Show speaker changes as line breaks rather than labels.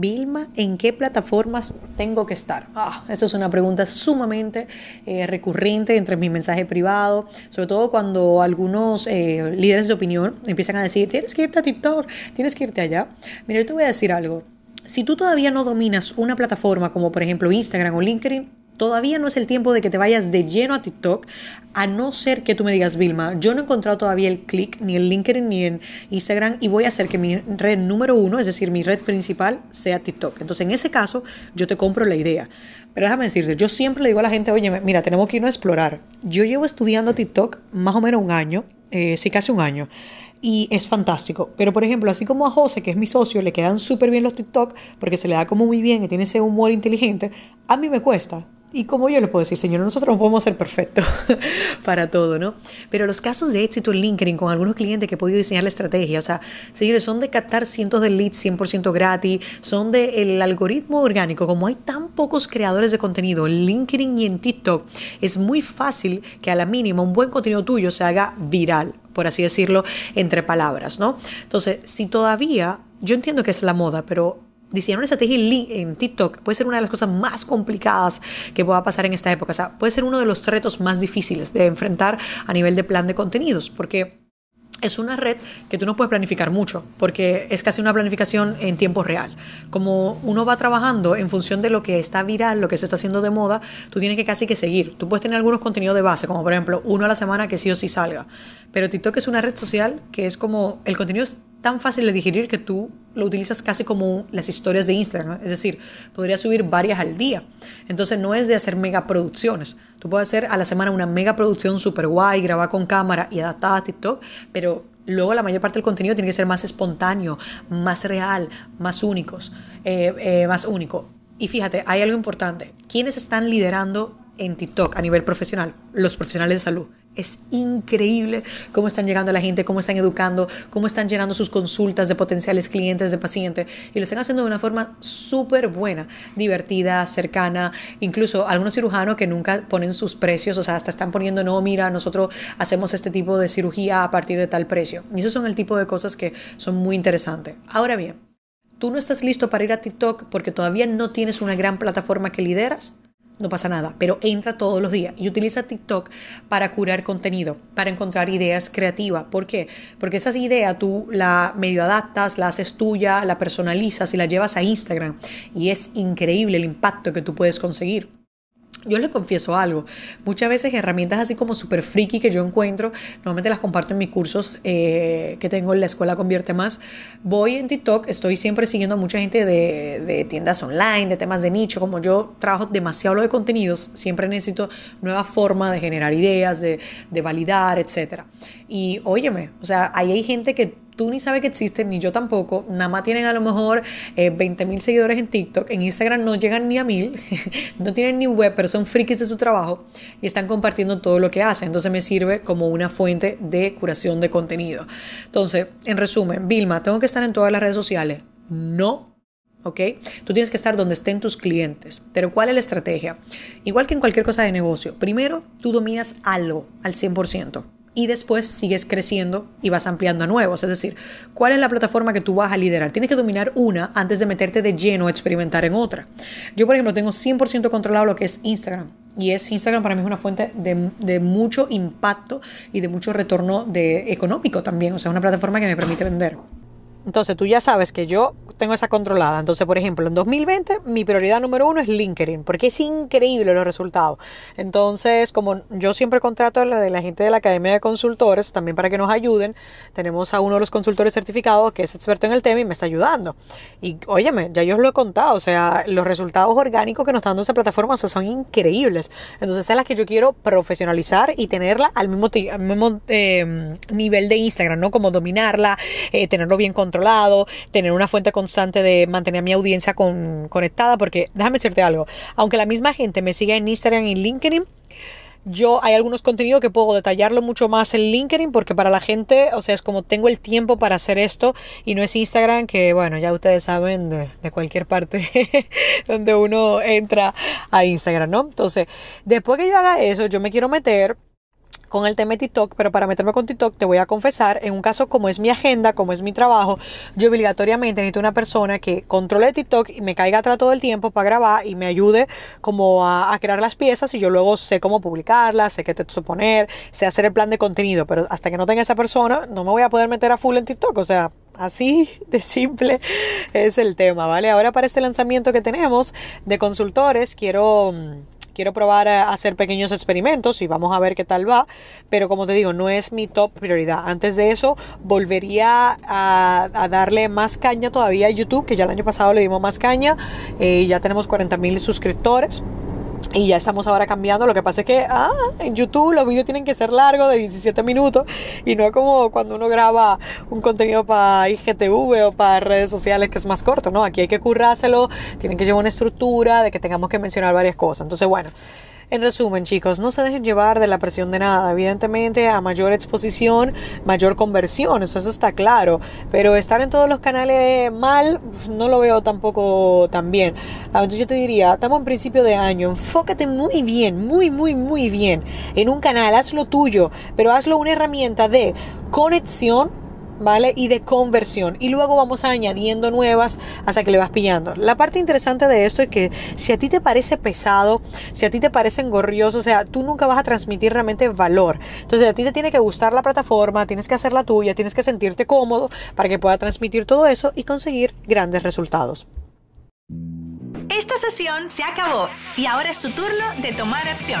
Vilma, ¿en qué plataformas tengo que estar? Ah, eso es una pregunta sumamente eh, recurrente entre mi mensaje privado, sobre todo cuando algunos eh, líderes de opinión empiezan a decir, tienes que irte a TikTok, tienes que irte allá. Mira, yo te voy a decir algo. Si tú todavía no dominas una plataforma como por ejemplo Instagram o LinkedIn, todavía no es el tiempo de que te vayas de lleno a TikTok, a no ser que tú me digas, Vilma, yo no he encontrado todavía el click ni en LinkedIn ni en Instagram y voy a hacer que mi red número uno, es decir, mi red principal, sea TikTok. Entonces, en ese caso, yo te compro la idea. Pero déjame decirte, yo siempre le digo a la gente, oye, mira, tenemos que irnos a explorar. Yo llevo estudiando TikTok más o menos un año, eh, sí, casi un año y es fantástico. Pero por ejemplo, así como a José, que es mi socio, le quedan súper bien los TikTok porque se le da como muy bien y tiene ese humor inteligente, a mí me cuesta. Y como yo le puedo decir, señor, nosotros no podemos ser perfectos para todo, ¿no? Pero los casos de éxito en LinkedIn con algunos clientes que he podido diseñar la estrategia, o sea, señores, son de captar cientos de leads 100% gratis, son del algoritmo orgánico. Como hay tan pocos creadores de contenido en LinkedIn y en TikTok, es muy fácil que a la mínima un buen contenido tuyo se haga viral, por así decirlo, entre palabras, ¿no? Entonces, si todavía, yo entiendo que es la moda, pero diseñar una estrategia en TikTok puede ser una de las cosas más complicadas que pueda pasar en esta época. O sea, puede ser uno de los retos más difíciles de enfrentar a nivel de plan de contenidos, porque es una red que tú no puedes planificar mucho, porque es casi una planificación en tiempo real. Como uno va trabajando en función de lo que está viral, lo que se está haciendo de moda, tú tienes que casi que seguir. Tú puedes tener algunos contenidos de base, como por ejemplo uno a la semana que sí o sí salga. Pero TikTok es una red social que es como el contenido tan fácil de digerir que tú lo utilizas casi como las historias de Instagram. Es decir, podrías subir varias al día. Entonces no es de hacer mega producciones. Tú puedes hacer a la semana una mega producción super guay, grabar con cámara y adaptada a TikTok, pero luego la mayor parte del contenido tiene que ser más espontáneo, más real, más únicos, eh, eh, más único. Y fíjate, hay algo importante. ¿Quiénes están liderando en TikTok a nivel profesional? Los profesionales de salud. Es increíble cómo están llegando a la gente, cómo están educando, cómo están llenando sus consultas de potenciales clientes, de pacientes, y lo están haciendo de una forma súper buena, divertida, cercana. Incluso algunos cirujanos que nunca ponen sus precios, o sea, hasta están poniendo, no, mira, nosotros hacemos este tipo de cirugía a partir de tal precio. Y esos son el tipo de cosas que son muy interesantes. Ahora bien, tú no estás listo para ir a TikTok porque todavía no tienes una gran plataforma que lideras no pasa nada, pero entra todos los días y utiliza TikTok para curar contenido, para encontrar ideas creativas. ¿Por qué? Porque esas ideas tú la medio adaptas, la haces tuya, la personalizas y la llevas a Instagram y es increíble el impacto que tú puedes conseguir. Yo les confieso algo, muchas veces herramientas así como súper friki que yo encuentro, normalmente las comparto en mis cursos eh, que tengo en la escuela Convierte Más. Voy en TikTok, estoy siempre siguiendo a mucha gente de, de tiendas online, de temas de nicho, como yo trabajo demasiado lo de contenidos, siempre necesito nueva forma de generar ideas, de, de validar, etc. Y óyeme, o sea, ahí hay gente que tú ni sabes que existen, ni yo tampoco. Nada más tienen a lo mejor eh, 20 mil seguidores en TikTok. En Instagram no llegan ni a mil. no tienen ni web, pero son frikis de su trabajo y están compartiendo todo lo que hacen. Entonces me sirve como una fuente de curación de contenido. Entonces, en resumen, Vilma, ¿tengo que estar en todas las redes sociales? No. ¿ok? Tú tienes que estar donde estén tus clientes. Pero ¿cuál es la estrategia? Igual que en cualquier cosa de negocio. Primero, tú dominas algo al 100% y después sigues creciendo y vas ampliando a nuevos. Es decir, ¿cuál es la plataforma que tú vas a liderar? Tienes que dominar una antes de meterte de lleno a experimentar en otra. Yo, por ejemplo, tengo 100% controlado lo que es Instagram. Y es Instagram para mí es una fuente de, de, mucho impacto y de mucho retorno económico también. O sea, una plataforma que me permite vender. Entonces tú ya sabes que yo tengo esa controlada. Entonces, por ejemplo, en 2020 mi prioridad número uno es LinkedIn, porque es increíble los resultados. Entonces, como yo siempre contrato a la de la gente de la Academia de Consultores, también para que nos ayuden, tenemos a uno de los consultores certificados que es experto en el tema y me está ayudando. Y óyeme, ya yo os lo he contado, o sea, los resultados orgánicos que nos está dando esa plataforma son increíbles. Entonces, es la que yo quiero profesionalizar y tenerla al mismo, mismo eh, nivel de Instagram, ¿no? Como dominarla, eh, tenerlo bien controlado lado, tener una fuente constante de mantener a mi audiencia conectada, porque déjame decirte algo, aunque la misma gente me siga en Instagram y LinkedIn, yo hay algunos contenidos que puedo detallarlo mucho más en LinkedIn porque para la gente, o sea, es como tengo el tiempo para hacer esto y no es Instagram que, bueno, ya ustedes saben de cualquier parte donde uno entra a Instagram, ¿no? Entonces, después que yo haga eso, yo me quiero meter con el tema de TikTok, pero para meterme con TikTok te voy a confesar, en un caso como es mi agenda, como es mi trabajo, yo obligatoriamente necesito una persona que controle TikTok y me caiga atrás todo el tiempo para grabar y me ayude como a, crear las piezas y yo luego sé cómo publicarlas, sé qué te poner, sé hacer el plan de contenido, pero hasta que no tenga esa persona no me voy a poder meter a full en TikTok, o sea, Así de simple es el tema, ¿vale? Ahora para este lanzamiento que tenemos de consultores, quiero mm, quiero probar a hacer pequeños experimentos y vamos a ver qué tal va, pero como te digo, no es mi top prioridad. Antes de eso, volvería a, darle más caña todavía a YouTube, que ya el año pasado le dimos más caña, eh, ya tenemos 40 mil suscriptores. Y ya estamos ahora cambiando. Lo que pasa es que ah, en YouTube los vídeos tienen que ser largos, de 17 minutos, y no como cuando uno graba un contenido para IGTV o para redes sociales que es más corto, ¿no? Aquí hay que currárselo, tienen que llevar una estructura de que tengamos que mencionar varias cosas. Entonces, bueno. En resumen, chicos, no se dejen llevar de la presión de nada. Evidentemente, a mayor exposición, mayor conversión, eso, está claro. Pero estar en todos los canales mal, no lo veo tampoco tan bien. Ah, entonces yo te diría, estamos en principio de año, enfócate muy bien, muy, muy, muy bien en un canal, hazlo tuyo, pero hazlo una herramienta de conexión ¿vale? Y de conversión. Y luego vamos añadiendo nuevas hasta que le vas pillando. La parte interesante de esto es que si a ti te parece pesado, si a ti te parece engorrioso, o sea, tú nunca vas a transmitir realmente valor. Entonces a ti te tiene que gustar la plataforma, tienes que hacer la tuya, tienes que sentirte cómodo para que pueda transmitir todo eso y conseguir grandes resultados.
Esta sesión se acabó y ahora es tu turno de tomar acción.